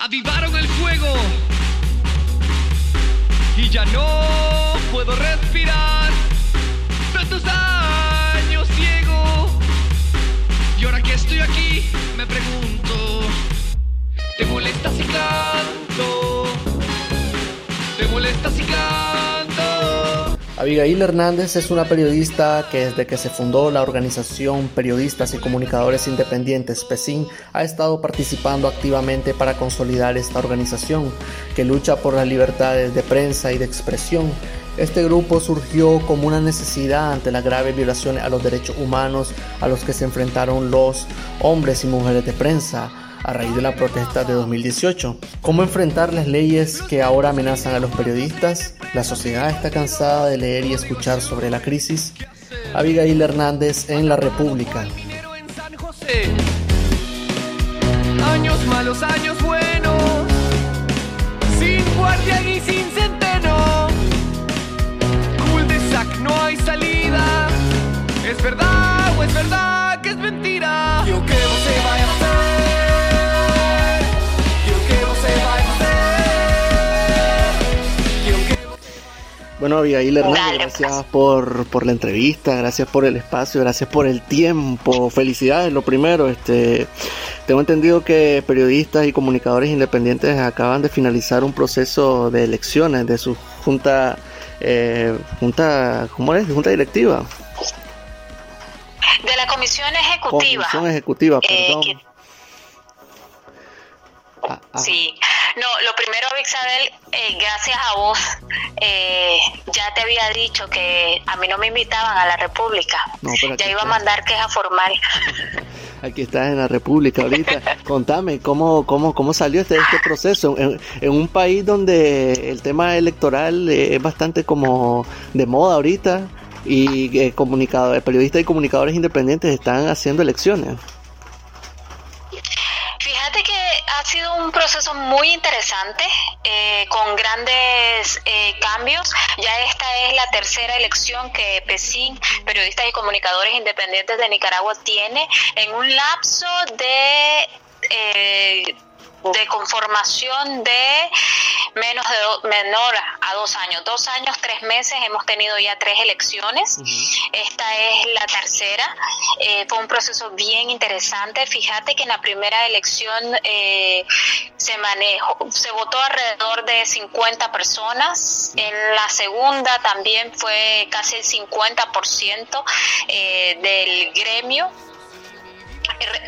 avivaron el fuego y ya no puedo respirar. Tantos años ciego y ahora que estoy aquí me pregunto, ¿te molesta si canto? ¿Te molesta si? Abigail Hernández es una periodista que desde que se fundó la organización Periodistas y Comunicadores Independientes PESIN ha estado participando activamente para consolidar esta organización que lucha por las libertades de prensa y de expresión. Este grupo surgió como una necesidad ante las graves violaciones a los derechos humanos a los que se enfrentaron los hombres y mujeres de prensa a raíz de la protesta de 2018. ¿Cómo enfrentar las leyes que ahora amenazan a los periodistas? La sociedad está cansada de leer y escuchar sobre la crisis. Abigail Hernández en La República. Bueno, Abigail Hernández, gracias por, por la entrevista, gracias por el espacio, gracias por el tiempo. Felicidades, lo primero. Este, tengo entendido que periodistas y comunicadores independientes acaban de finalizar un proceso de elecciones de su junta, eh, junta, ¿cómo es? Junta directiva. De la comisión ejecutiva. Comisión ejecutiva, Eh, perdón. que- Ah, ah. Sí, no, lo primero, Isabel, eh, gracias a vos, eh, ya te había dicho que a mí no me invitaban a la República. No, ya iba a mandar queja formal. Aquí estás en la República ahorita. Contame, ¿cómo, cómo, cómo salió este, este proceso? En, en un país donde el tema electoral eh, es bastante como de moda ahorita y eh, comunicadores, periodistas y comunicadores independientes están haciendo elecciones. Fíjate que ha sido un proceso muy interesante, eh, con grandes eh, cambios. Ya esta es la tercera elección que PESIN, Periodistas y Comunicadores Independientes de Nicaragua, tiene en un lapso de... eh, de conformación de menos de do- menor a dos años, dos años, tres meses, hemos tenido ya tres elecciones. Esta es la tercera. Eh, fue un proceso bien interesante. Fíjate que en la primera elección eh, se manejó, se votó alrededor de 50 personas. En la segunda también fue casi el 50% eh, del gremio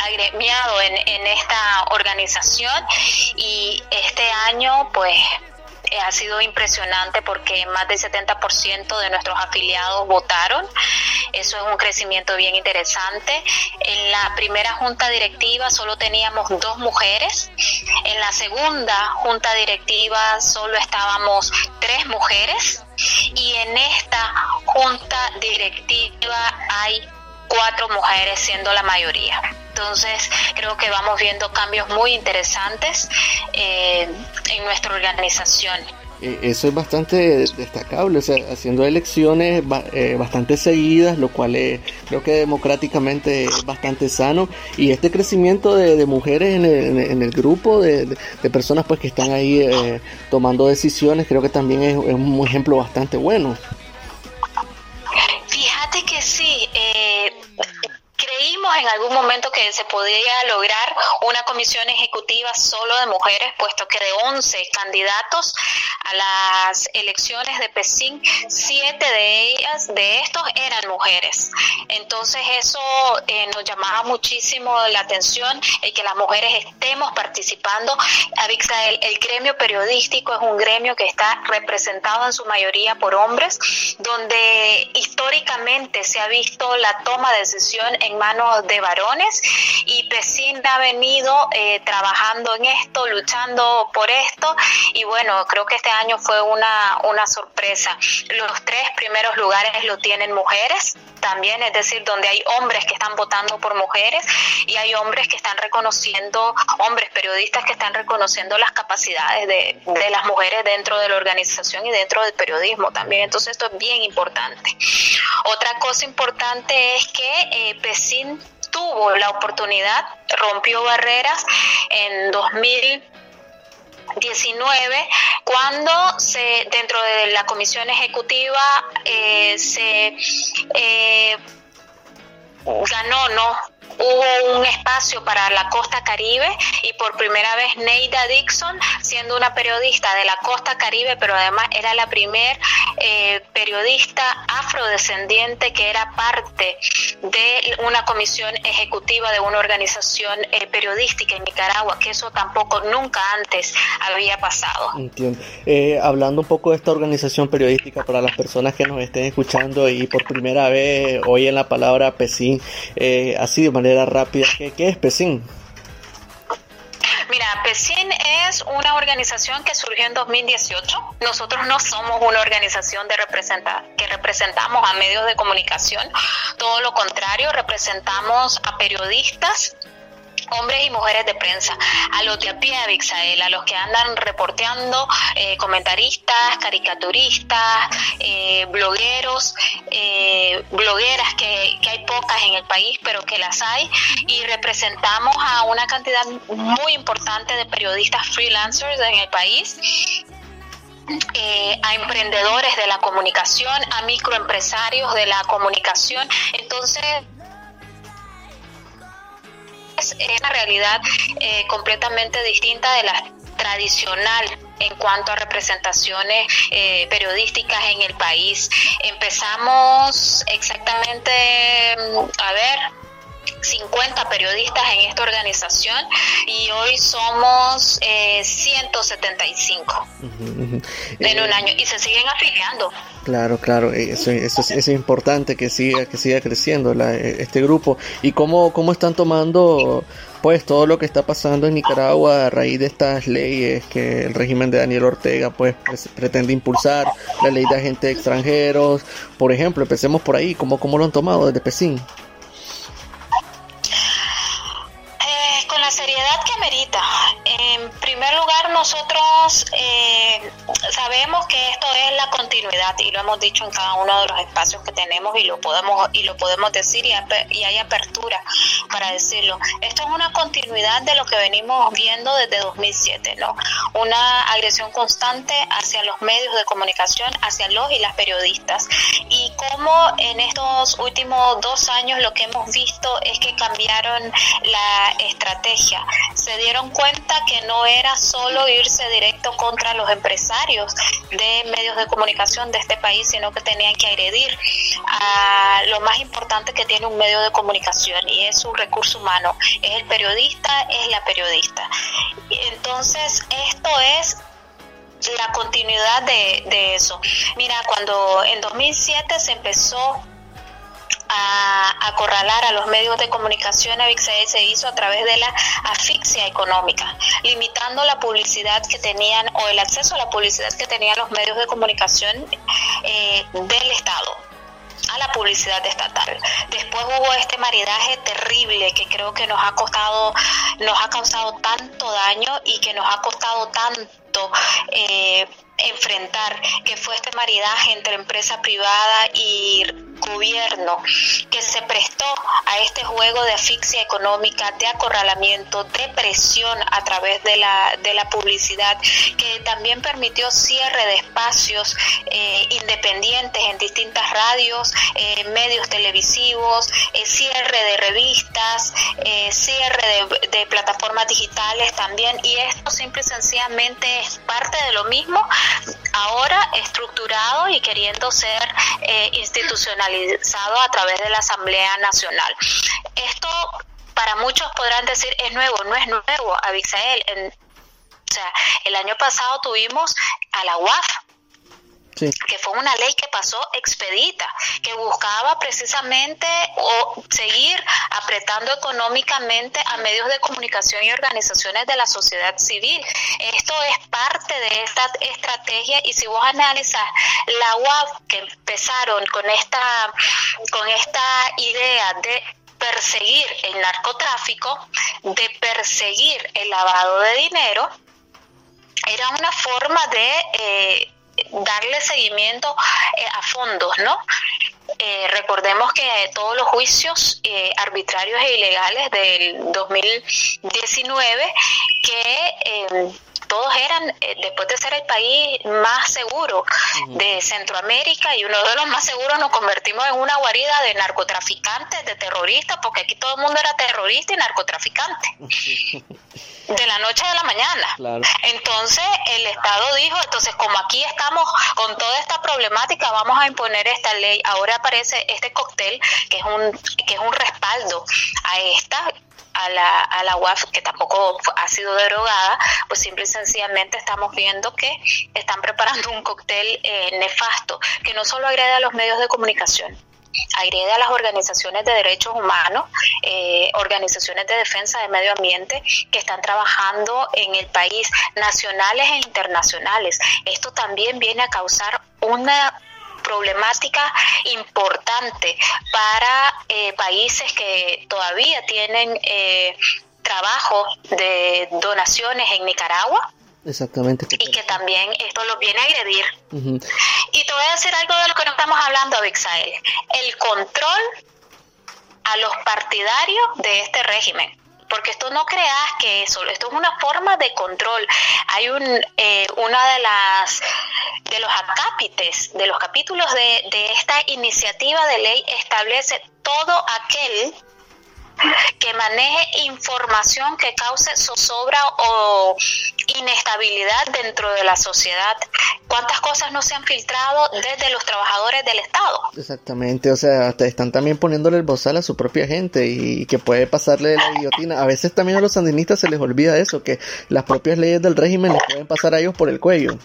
agremiado en, esta organización y este año pues eh, ha sido impresionante porque más del 70% de nuestros afiliados votaron. Eso es un crecimiento bien interesante. En la primera junta directiva solo teníamos dos mujeres. En la segunda junta directiva solo estábamos tres mujeres. Y en esta junta directiva hay cuatro mujeres siendo la mayoría. Entonces creo que vamos viendo cambios muy interesantes eh, en nuestra organización. Eh, Eso es bastante destacable, o sea, haciendo elecciones eh, bastante seguidas, lo cual eh, creo que democráticamente es bastante sano. Y este crecimiento de, mujeres en el, en el- grupo de, personas pues que están ahí eh, tomando decisiones, creo que también es, es un ejemplo bastante bueno. En algún momento que se podía lograr una comisión ejecutiva solo de mujeres, puesto que de 11 candidatos a las elecciones de PESIN, siete de ellas, de estos, eran mujeres. Entonces eso eh, nos llamaba muchísimo la atención, el que las mujeres estemos participando. Avixa, el, el gremio periodístico es un gremio que está representado en su mayoría por hombres, donde históricamente se ha visto la toma de decisión en manos de varones y PESIN ha venido eh, trabajando en esto, luchando por esto y bueno, creo que este año fue una, una sorpresa. Los tres primeros lugares lo tienen mujeres también, es decir, donde hay hombres que están votando por mujeres y hay hombres que están reconociendo, hombres periodistas que están reconociendo las capacidades de, de las mujeres dentro de la organización y dentro del periodismo también. Entonces esto es bien importante. Otra cosa importante es que eh, PESIN tuvo la oportunidad, rompió barreras en 2000 2009, cuando se dentro de la comisión ejecutiva eh, se eh, ganó, ¿no? Hubo un espacio para la costa caribe y por primera vez Neida Dixon, siendo una periodista de la costa caribe, pero además era la primer eh, periodista afrodescendiente que era parte de una comisión ejecutiva de una organización eh, periodística en Nicaragua, que eso tampoco nunca antes había pasado. Entiendo. Eh, hablando un poco de esta organización periodística para las personas que nos estén escuchando y por primera vez oyen la palabra PESIN, así de manera rápida, ¿qué, qué es PESIN? Mira, PESIN es una organización que surgió en 2018. Nosotros no somos una organización de representar, que representamos a medios de comunicación. Todo lo contrario, representamos a periodistas hombres y mujeres de prensa, a los de a pie, Abixael, a los que andan reporteando, eh, comentaristas, caricaturistas, eh, blogueros, eh, blogueras, que, que hay pocas en el país, pero que las hay, y representamos a una cantidad muy importante de periodistas freelancers en el país. a emprendedores de la comunicación, a microempresarios de la comunicación. Entonces, es una realidad eh, completamente distinta de la tradicional en cuanto a representaciones eh, periodísticas en el país. Empezamos exactamente, mm, a ver, 50 periodistas en esta organización y hoy somos 175 eh, en un año y se siguen afiliando. Claro, claro, eh, eso, eso, es importante que siga, que siga creciendo eh, este grupo. ¿Y cómo, cómo están tomando pues todo lo que está pasando en Nicaragua a raíz de estas leyes que el régimen de Daniel Ortega pues, pretende impulsar, la ley de agentes extranjeros, por ejemplo, empecemos por ahí, ¿cómo, cómo lo han tomado desde Pesín? Nosotros eh, sabemos que esto es la continuidad y lo hemos dicho en cada uno de los espacios que tenemos y lo podemos y lo podemos decir y, hay apertura para decirlo. Esto es una continuidad de lo que venimos viendo desde 2007, ¿no? Una agresión constante hacia los medios de comunicación, hacia los y las periodistas y cómo en estos últimos dos años lo que hemos visto es que cambiaron la estrategia. Se dieron cuenta que no era solo irse directo contra los empresarios de medios de comunicación de este país, sino que tenían que agredir a lo más importante que tiene un medio de comunicación y es su recurso humano. Es el periodista, es la periodista. Entonces, esto es la continuidad de, de eso. Mira, cuando en 2007 se empezó a acorralar a los medios de comunicación, Avixae se hizo a través de la asfixia económica, limitando la publicidad que tenían o el acceso a la publicidad que tenían los medios de comunicación eh, del Estado a la publicidad estatal. Después hubo este maridaje terrible que creo que nos ha costado, nos ha causado tanto daño y que nos ha costado tanto eh, enfrentar, que fue este maridaje entre empresa privada y gobierno que se prestó a este juego de asfixia económica, de acorralamiento, de presión a través de la, de la publicidad, que también permitió cierre de espacios eh, independientes en distintas radios, eh, medios televisivos, cierre de revistas, cierre de, de plataformas digitales también, y esto simple y sencillamente es parte de lo mismo, ahora estructurado y queriendo ser institucional a través de la Asamblea Nacional. Esto para muchos podrán decir es nuevo, no es nuevo, Abixael. o sea, el año pasado tuvimos a la UAF, que fue una ley que pasó expedita, que buscaba precisamente seguir apretando económicamente a medios de comunicación y organizaciones de la sociedad civil. Esto es parte de esta estrategia y si vos analizas la UAP que empezaron con esta, con esta idea de perseguir el narcotráfico, de perseguir el lavado de dinero, era una forma de eh, darle seguimiento eh, a fondos, ¿no? Eh, recordemos que todos los juicios eh, arbitrarios e ilegales del 2019 que eh, todos eran, eh, después de ser el país más seguro de Centroamérica y uno de los más seguros, nos convertimos en una guarida de narcotraficantes, de terroristas, porque aquí todo el mundo era terrorista y narcotraficante. de la noche a la mañana. Entonces el Estado dijo, entonces como aquí estamos con toda esta problemática, vamos a imponer esta ley. Ahora aparece este cóctel que es un que es un respaldo a esta a la, a la UAF, que tampoco ha sido derogada, pues simple y sencillamente estamos viendo que están preparando un cóctel eh, nefasto, que no solo agrede a los medios de comunicación, agrede a las organizaciones de derechos humanos, eh, organizaciones de defensa del medio ambiente que están trabajando en el país, nacionales e internacionales. Esto también viene a causar una problemática importante para eh, países que todavía tienen eh, trabajo de donaciones en Nicaragua. Exactamente. Y que también esto lo viene a agredir. Y te voy a decir algo de lo que no estamos hablando, Abixael. El control a los partidarios de este régimen porque esto no creas que eso, esto es una forma de control. Hay un, eh, una de las de los acápites, de los capítulos de, de esta iniciativa de ley establece todo aquel que maneje información que cause zozobra o inestabilidad dentro de la sociedad. ¿Cuántas cosas no se han filtrado desde los trabajadores del Estado? Exactamente, o sea, hasta están también poniéndole el bozal a su propia gente y que puede pasarle la guillotina. A veces también a los sandinistas se les olvida eso, que las propias leyes del régimen les pueden pasar a ellos por el cuello.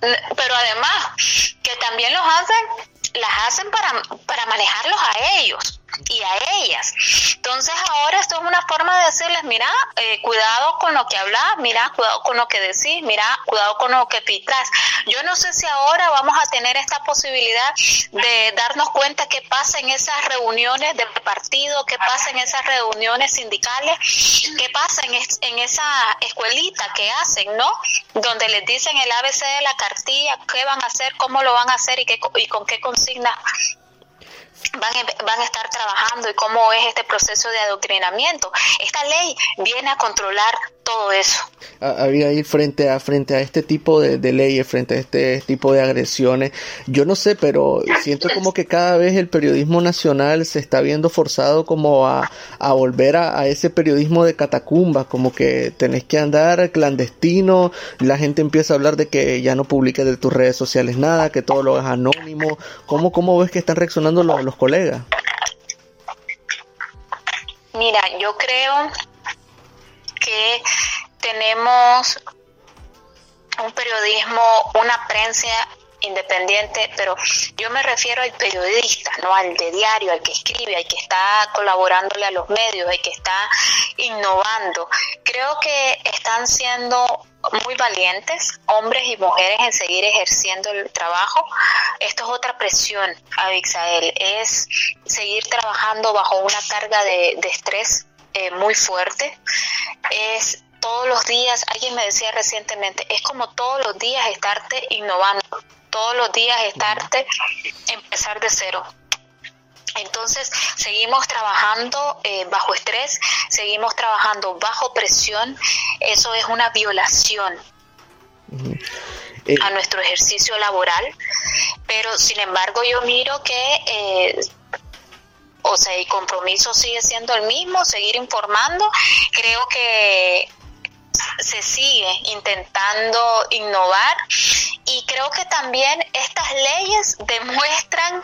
Pero además, que también los hacen las hacen para, para manejarlos a ellos y a ellas. Entonces ahora esto es una forma de decirles, mira, eh, cuidado con lo que hablas, mira, cuidado con lo que decís, mira, cuidado con lo que pitas. Yo no sé si ahora vamos a tener esta posibilidad de darnos cuenta qué pasa en esas reuniones del partido, qué pasa en esas reuniones sindicales, qué pasa en, en esa escuelita que hacen, ¿no? Donde les dicen el ABC de la cartilla, qué van a hacer, cómo lo van a hacer y, qué, y con qué consignas van, van a estar trabajando y cómo es este proceso de adoctrinamiento. Esta ley viene a controlar todo eso. Había ir frente a frente a este tipo de, leyes, frente a este tipo de agresiones, yo no sé, pero siento como que cada vez el periodismo nacional se está viendo forzado como a, volver a, ese periodismo de catacumba, como que tenés que andar clandestino, la gente empieza a hablar de que ya no publiques de tus redes sociales nada, que todo lo es anónimo. ¿Cómo, cómo ves que están reaccionando los, los colegas? Mira, yo creo que tenemos un periodismo, una prensa independiente, pero yo me refiero al periodista, no al de diario, al que escribe, al que está colaborándole a los medios, al que está innovando. Creo que están siendo muy valientes, hombres y mujeres, en seguir ejerciendo el trabajo. Esto es otra presión, Abixael, es seguir trabajando bajo una carga de, de estrés eh, muy fuerte. Es todos los días, alguien me decía recientemente, es como todos los días estarte innovando, todos los días estarte empezar de cero. Entonces, seguimos trabajando eh, bajo estrés, seguimos trabajando bajo presión, eso es una violación a nuestro ejercicio laboral, pero sin embargo yo miro que eh, o sea, el compromiso sigue siendo el mismo, seguir informando. Creo que se sigue intentando innovar y creo que también estas leyes demuestran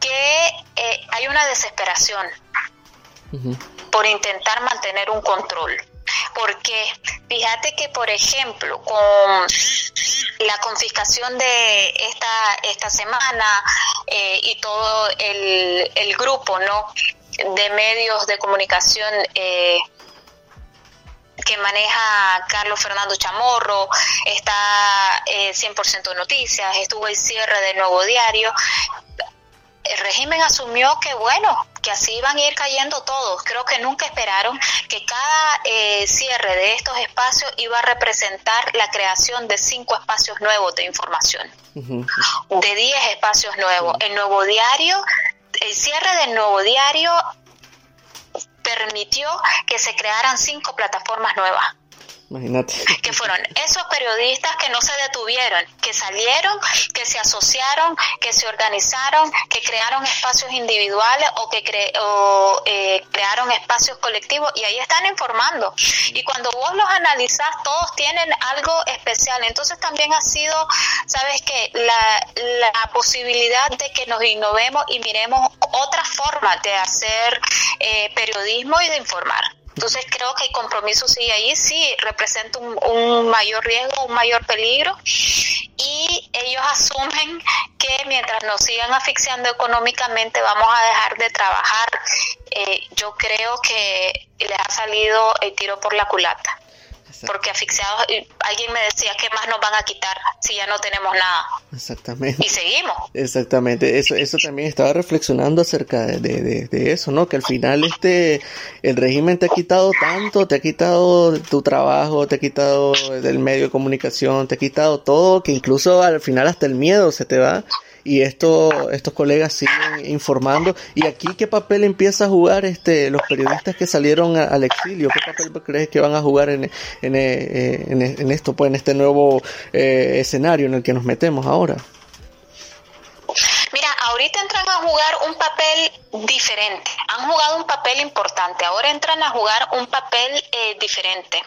que eh, hay una desesperación por intentar mantener un control. Porque fíjate que, por ejemplo, con la confiscación de esta, esta semana eh, y todo el, el, grupo ¿no? de medios de comunicación eh, que maneja Carlos Fernando Chamorro, está eh, 100% Noticias, estuvo el cierre del Nuevo Diario. El régimen asumió que bueno, que así iban a ir cayendo todos. Creo que nunca esperaron que cada eh, cierre de estos espacios iba a representar la creación de cinco espacios nuevos de información, de diez espacios nuevos. El nuevo diario, el cierre del nuevo diario permitió que se crearan cinco plataformas nuevas. Imagínate. Que fueron esos periodistas que no se detuvieron, que salieron, que se asociaron, que se organizaron, que crearon espacios individuales o que eh, crearon espacios colectivos y ahí están informando. Y cuando vos los analizás, todos tienen algo especial. Entonces también ha sido, sabes que la, la posibilidad de que nos innovemos y miremos otras formas de hacer eh, periodismo y de informar. Entonces creo que el compromiso sigue ahí, sí representa un, mayor riesgo, un mayor peligro. Y ellos asumen que mientras nos sigan asfixiando económicamente vamos a dejar de trabajar. Eh, yo creo que les ha salido el tiro por la culata porque asfixiados, alguien me decía, ¿qué más nos van a quitar si ya no tenemos nada? Exactamente. Y seguimos. Exactamente, eso, eso también estaba reflexionando acerca de, de, eso, ¿no? Que al final este, el régimen te ha quitado tanto, te ha quitado tu trabajo, te ha quitado del medio de comunicación, te ha quitado todo, que incluso al final hasta el miedo se te va y esto, estos colegas siguen informando. ¿Y aquí qué papel empieza a jugar este los periodistas que salieron al exilio? ¿Qué papel crees que van a jugar en, en, eh, en, esto, pues en este nuevo eh, escenario en el que nos metemos ahora? Mira, ahorita entran a jugar un papel diferente. Han jugado un papel importante. Ahora entran a jugar un papel eh, diferente.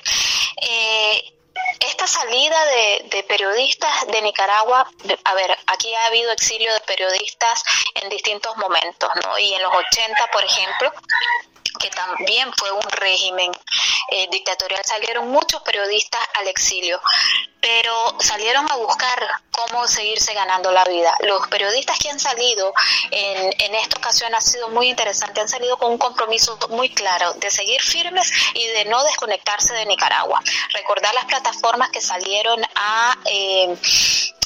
Eh, esta salida de, periodistas de Nicaragua, a ver, aquí ha habido exilio de periodistas en distintos momentos, ¿no? Y en los 80, por ejemplo, que también fue un régimen eh, dictatorial, salieron muchos periodistas al exilio, pero salieron a buscar cómo seguirse ganando la vida. Los periodistas que han salido en, en esta ocasión ha sido muy interesante, han salido con un compromiso muy claro de seguir firmes y de no desconectarse de Nicaragua. Recordar las plataformas que salieron a... Eh,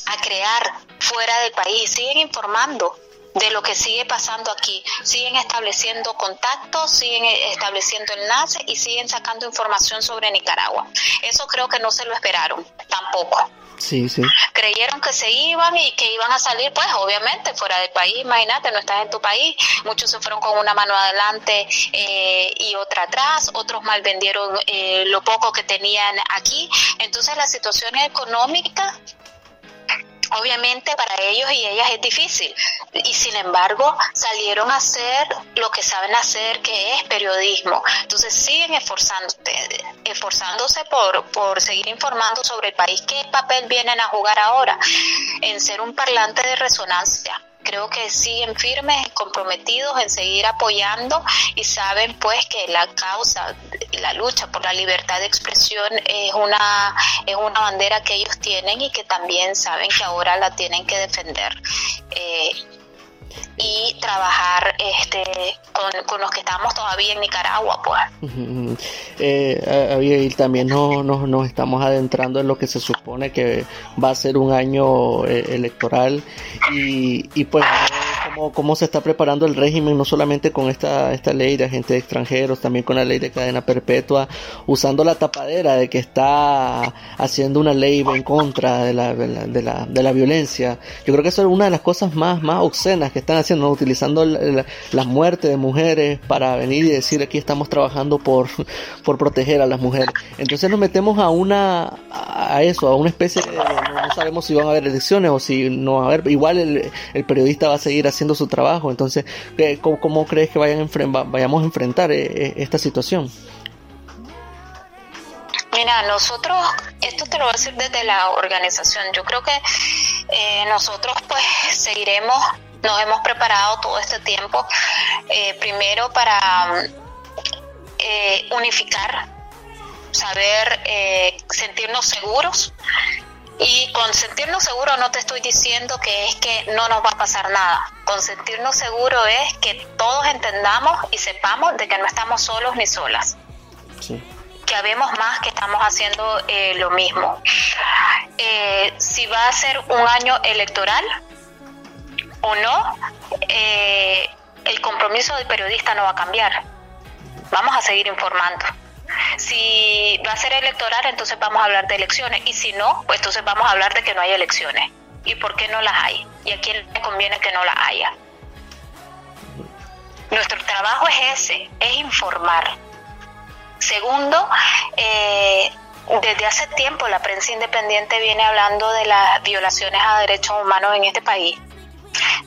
a crear fuera del país, siguen informando de lo que sigue pasando aquí. Siguen estableciendo contactos, siguen estableciendo enlaces y siguen sacando información sobre Nicaragua. Eso creo que no se lo esperaron tampoco. Sí, sí. Creyeron que se iban y que iban a salir, pues obviamente, fuera del país, imagínate, no estás en tu país. Muchos se fueron con una mano adelante eh, y otra atrás, otros mal vendieron eh, lo poco que tenían aquí. Entonces la situación económica obviamente para ellos y ellas es difícil. Y sin embargo salieron a hacer lo que saben hacer que es periodismo. Entonces siguen esforzándose esforzándose por, por seguir informando sobre el país. Qué papel vienen a jugar ahora en ser un parlante de resonancia creo que siguen firmes, comprometidos en seguir apoyando y saben pues que la causa, la lucha por la libertad de expresión es una, es una bandera que ellos tienen y que también saben que ahora la tienen que defender. Eh, y trabajar este con, los que estamos todavía en Nicaragua pues. Eh, también no, nos estamos adentrando en lo que se supone que va a ser un año eh, electoral y, y pues cómo, se está preparando el régimen, no solamente con esta, esta ley de agentes extranjeros, también con la ley de cadena perpetua, usando la tapadera de que está haciendo una ley en contra de la, de la, de la, violencia. Yo creo que eso es una de las cosas más, más obscenas que están haciendo, utilizando la, las muertes de mujeres para venir y decir aquí estamos trabajando por, por proteger a las mujeres. Entonces nos metemos a una, a eso, a una especie de, no, sabemos si van a haber elecciones o si no va a haber, igual el, el periodista va a seguir haciendo su trabajo. Entonces, ¿cómo, crees que vayan vayamos a enfrentar eh, eh, esta situación? Mira, nosotros, esto te lo voy a decir desde la organización, yo creo que eh, nosotros pues seguiremos, nos hemos preparado todo este tiempo, primero para unificar, saber sentirnos seguros y con sentirnos seguros no te estoy diciendo que es que no nos va a pasar nada. Con sentirnos seguros es que todos entendamos y sepamos de que no estamos solos ni solas. Que habemos más que estamos haciendo eh, lo mismo. Eh, si va a ser un año electoral, o no, eh, el compromiso del periodista no va a cambiar. Vamos a seguir informando. Si va a ser electoral, entonces vamos a hablar de elecciones. Y si no, pues entonces vamos a hablar de que no hay elecciones. ¿Y por qué no las hay? ¿Y a quién le conviene que no las haya? Nuestro trabajo es ese, es informar. Segundo, eh, desde hace tiempo la prensa independiente viene hablando de las violaciones a derechos humanos en este país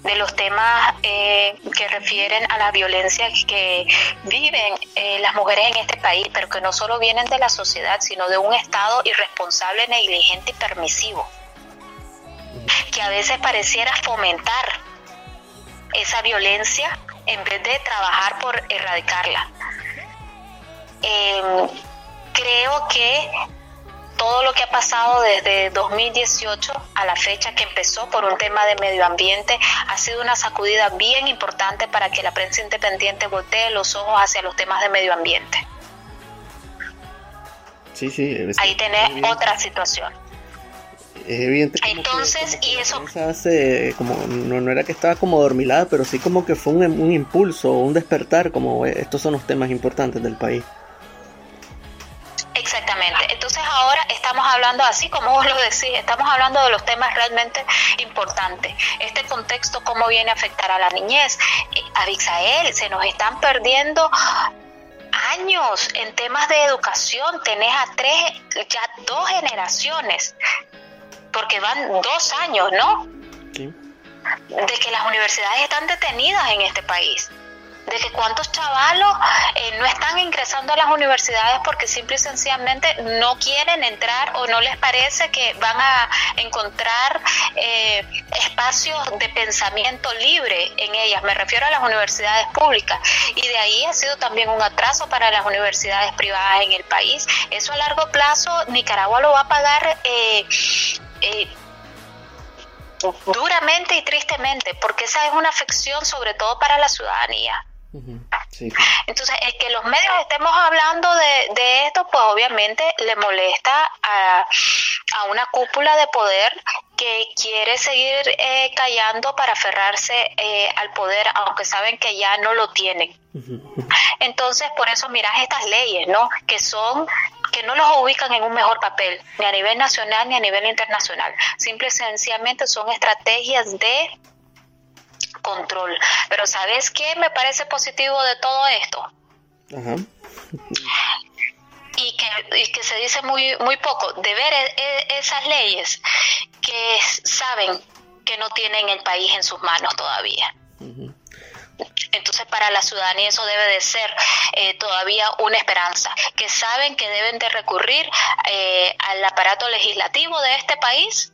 de los temas eh, que refieren a la violencia que viven eh, las mujeres en este país, pero que no solo vienen de la sociedad, sino de un Estado irresponsable, negligente y permisivo, que a veces pareciera fomentar esa violencia en vez de trabajar por erradicarla. Em, creo que todo lo que ha pasado desde 2018 a la fecha que empezó por un tema de medio ambiente ha sido una sacudida bien importante para que la prensa independiente voltee los ojos hacia los temas de medio ambiente. Sí, sí. Ahí tenés otra situación. Es evidente. Entonces, y eso... Hace, como, no, no, era que estaba como dormilada, pero sí como que fue un, un impulso, un despertar, como eh, estos son los temas importantes del país. Exactamente. Entonces ahora estamos hablando, así como vos lo decís, estamos hablando de los temas realmente importantes. Este contexto, cómo viene a afectar a la niñez. Eh, a se nos están perdiendo años en temas de educación. Tenés a tres, ya dos generaciones, porque van dos años, ¿no? Sí. De que las universidades están detenidas en este país de que cuántos chavalos eh, no están ingresando a las universidades porque simple y sencillamente no quieren entrar o no les parece que van a encontrar eh, espacios de pensamiento libre en ellas. Me refiero a las universidades públicas y de ahí ha sido también un atraso para las universidades privadas en el país. Eso a largo plazo Nicaragua lo va a pagar. Eh, duramente y tristemente, porque esa es una afección sobre todo para la ciudadanía. Entonces, el que los medios estemos hablando de, esto, pues obviamente le molesta a, una cúpula de poder que quiere seguir eh, callando para aferrarse eh, al poder, aunque saben que ya no lo tienen. Entonces, por eso miras estas leyes, ¿no? Que son que no los ubican en un mejor papel, ni a nivel nacional ni a nivel internacional. Simple y sencillamente son estrategias de control. Pero ¿sabes qué me parece positivo de todo esto? Ajá. Y que, que se dice muy, muy poco, de ver e, e, esas leyes que saben que no tienen el país en sus manos todavía. Entonces para la ciudadanía eso debe de ser eh, todavía una esperanza, que saben que deben de recurrir eh, al aparato legislativo de este país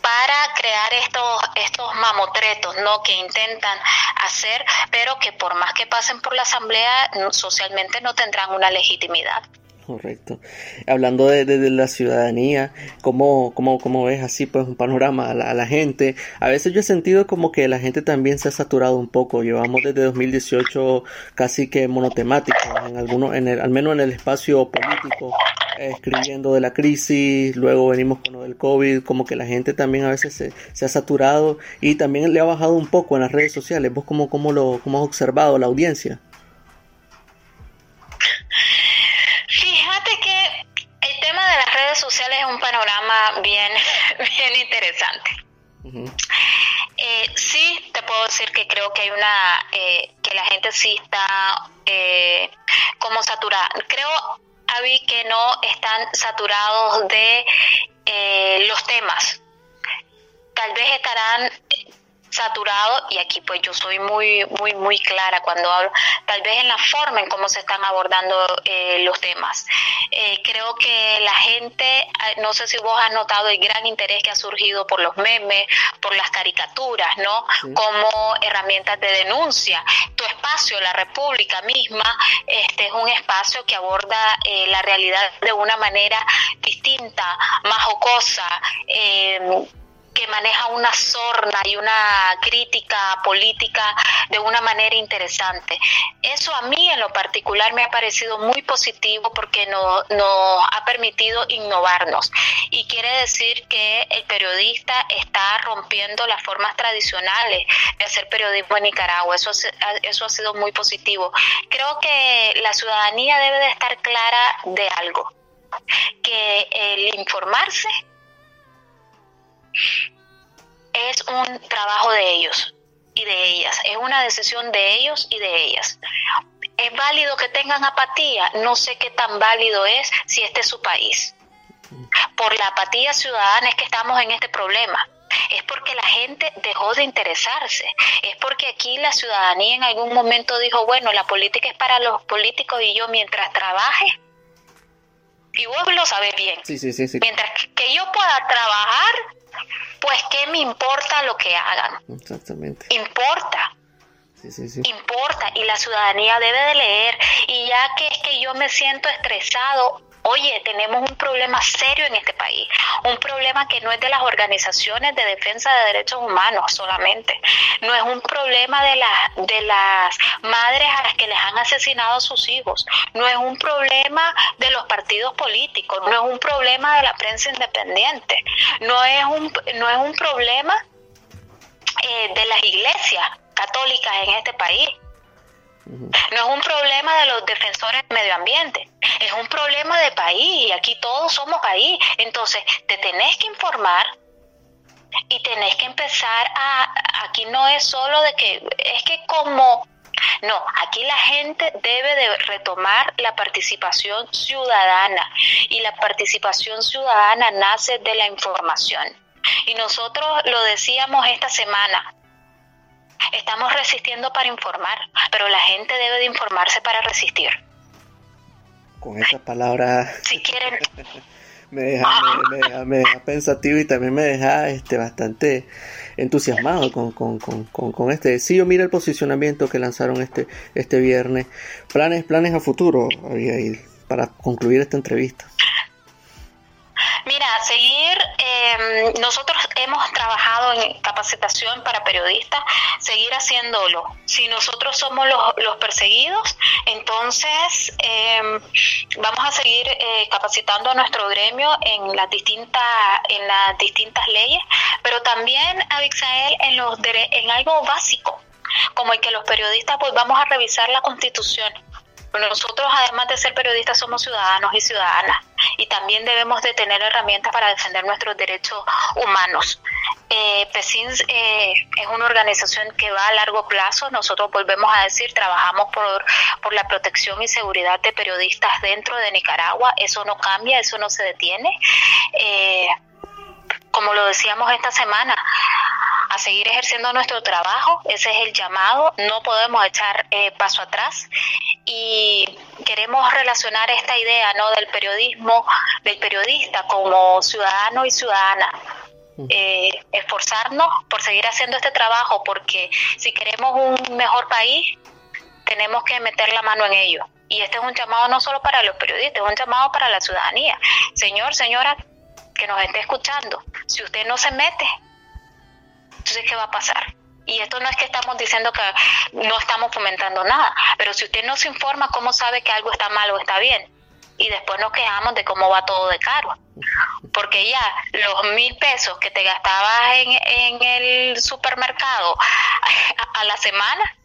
para crear estos, estos mamotretos ¿no? que intentan hacer, pero que por más que pasen por la Asamblea, socialmente no tendrán una legitimidad. Correcto. Hablando de, la ciudadanía, ¿cómo, cómo, cómo ves así pues un panorama a la, gente? A veces yo he sentido como que la gente también se ha saturado un poco. Llevamos desde 2018 casi que monotemático, en algunos, en el, al menos en el espacio político, escribiendo de la crisis, luego venimos con lo del COVID, como que la gente también a veces se, se, ha saturado y también le ha bajado un poco en las redes sociales. ¿Vos cómo, cómo lo cómo has observado la audiencia? sociales es un panorama bien, bien interesante. Eh, sí, te puedo decir que creo que hay una, eh, que la gente sí está eh, como saturada. Creo, Que no están saturados de los temas. Tal vez estarán saturado y aquí pues yo soy muy muy muy clara cuando hablo tal vez en la forma en cómo se están abordando eh, los temas. Eh, creo que la gente no sé si vos has notado el gran interés que ha surgido por los memes por las caricaturas no como herramientas de denuncia. Tu espacio la república misma este es un espacio que aborda eh, la realidad de una manera distinta más jocosa que maneja una sorna y una crítica política de una manera interesante. Eso a mí en lo particular me ha parecido muy positivo porque nos ha permitido innovarnos y quiere decir que el periodista está rompiendo las formas tradicionales de hacer periodismo en Nicaragua. Eso, eso ha sido muy positivo. Creo que la ciudadanía debe de estar clara de algo, que el informarse un trabajo de ellos y de ellas, es una decisión de ellos y de ellas. ¿Es válido que tengan apatía? No sé qué tan válido es si este es su país. Por la apatía ciudadana es que estamos en este problema. Es porque la gente dejó de interesarse. Es porque aquí la ciudadanía en algún momento dijo, bueno, la política es para los políticos y yo mientras trabaje, y vos lo sabes bien, sí, sí, sí, mientras que yo pueda trabajar, pues qué me importa lo que hagan. Exactamente. Importa. Sí, sí, sí. Importa y la ciudadanía debe de leer y ya que es que yo me siento estresado Oye, tenemos un problema serio en este país, un problema que no es de las organizaciones de defensa de derechos humanos solamente, no es un problema de, de las madres a las que les han asesinado a sus hijos, no es un problema de los partidos políticos, no es un problema de la prensa independiente, no es un, no es un problema eh, de las iglesias católicas en este país. No es un problema de los defensores del medio ambiente, es un problema de país y aquí todos somos país. Entonces, te tenés que informar y tenés que empezar a, aquí no es solo de que, es que como, no, aquí la gente debe de retomar la participación ciudadana y la participación ciudadana nace de la información. Y nosotros lo decíamos esta semana, Estamos resistiendo para informar, pero la gente debe de informarse para resistir. Con esas palabras... Si quieren... me, deja, me, pensativo y también me deja este, bastante entusiasmado con, con, con, con, este. Sí, yo mira el posicionamiento que lanzaron este, este viernes. Planes, planes a futuro, para concluir esta entrevista. Mira, seguir, em, nosotros hemos trabajado en capacitación para periodistas, seguir haciéndolo. Si nosotros somos los, perseguidos, entonces em, vamos a seguir eh, capacitando a nuestro gremio en las distintas, en las distintas leyes, pero también, Abixael, en, los, en algo básico, como el que los periodistas pues vamos a revisar la constitución nosotros, además de ser periodistas, somos ciudadanos y ciudadanas y también debemos de tener herramientas para defender nuestros derechos humanos. Eh, PESINS eh, es una organización que va a largo plazo. Nosotros volvemos a decir, trabajamos por, por la protección y seguridad de periodistas dentro de Nicaragua. Eso no cambia, eso no se detiene. Eh, como lo decíamos esta semana, a seguir ejerciendo nuestro trabajo, ese es el llamado, no podemos echar eh, paso atrás y queremos relacionar esta idea ¿no? del periodismo, del periodista como ciudadano y ciudadana. Eh, esforzarnos por seguir haciendo este trabajo porque si queremos un mejor país tenemos que meter la mano en ello y este es un llamado no solo para los periodistas, es un llamado para la ciudadanía. Señor, señora que nos esté escuchando, si usted no se mete, entonces ¿qué va a pasar? Y esto no es que estamos diciendo que no estamos fomentando nada, pero si usted no se informa, ¿cómo sabe que algo está mal o está bien? Y después nos quejamos de cómo va todo de caro. Porque ya los mil pesos que te gastabas en, en el supermercado a, a la semana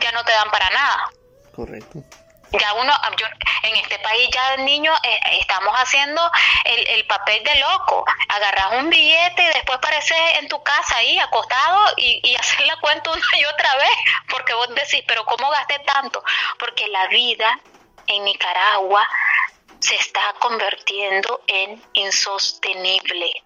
ya no te dan para nada. Correcto ya uno, en este país ya de niño eh, estamos haciendo el, el, papel de loco, agarras un billete y después pareces en tu casa ahí acostado y, y hacer la cuenta una y otra vez, porque vos decís, pero ¿cómo gasté tanto? Porque la vida en Nicaragua se está convirtiendo en insostenible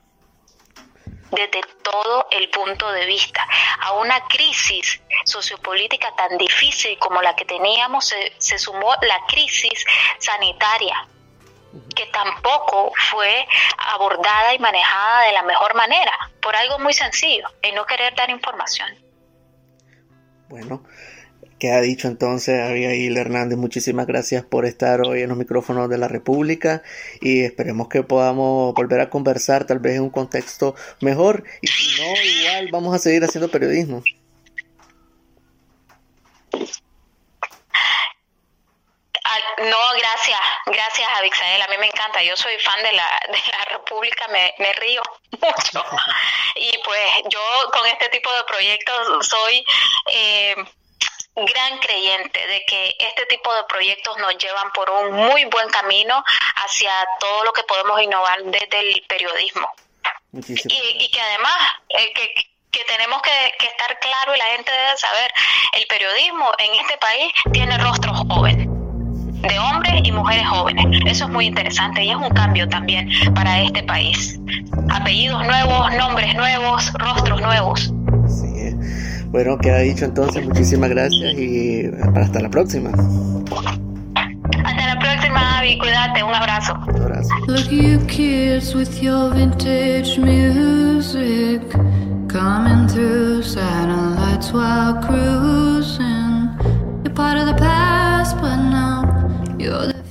desde todo el punto de vista. A una crisis sociopolítica tan difícil como la que teníamos se, sumó la crisis sanitaria que tampoco fue abordada y manejada de la mejor manera, por algo muy sencillo, el no querer dar información. Bueno, ha dicho entonces Abigail Hernández. Muchísimas gracias por estar hoy en los micrófonos de la República y esperemos que podamos volver a conversar tal vez en un contexto mejor y si no, igual vamos a seguir haciendo periodismo. No, gracias, gracias Abixael, a mí me encanta, yo soy fan de la, de la República, me, me río mucho y pues yo con este tipo de proyectos soy eh, gran creyente de que este tipo de proyectos nos llevan por un muy buen camino hacia todo lo que podemos innovar desde el periodismo. Y, y, que además, eh, que, que tenemos que, que, estar claro y la gente debe saber, el periodismo en este país tiene rostros jóvenes de hombres y mujeres jóvenes. Eso es muy interesante y es un cambio también para este país. Apellidos nuevos, nombres nuevos, rostros nuevos. Bueno, queda dicho entonces, muchísimas gracias y hasta la próxima. Hasta la próxima, Abby, cuídate, un abrazo. Un abrazo. Look you kids with your vintage music coming through satellites while cruising. You're part of the past, but now you're the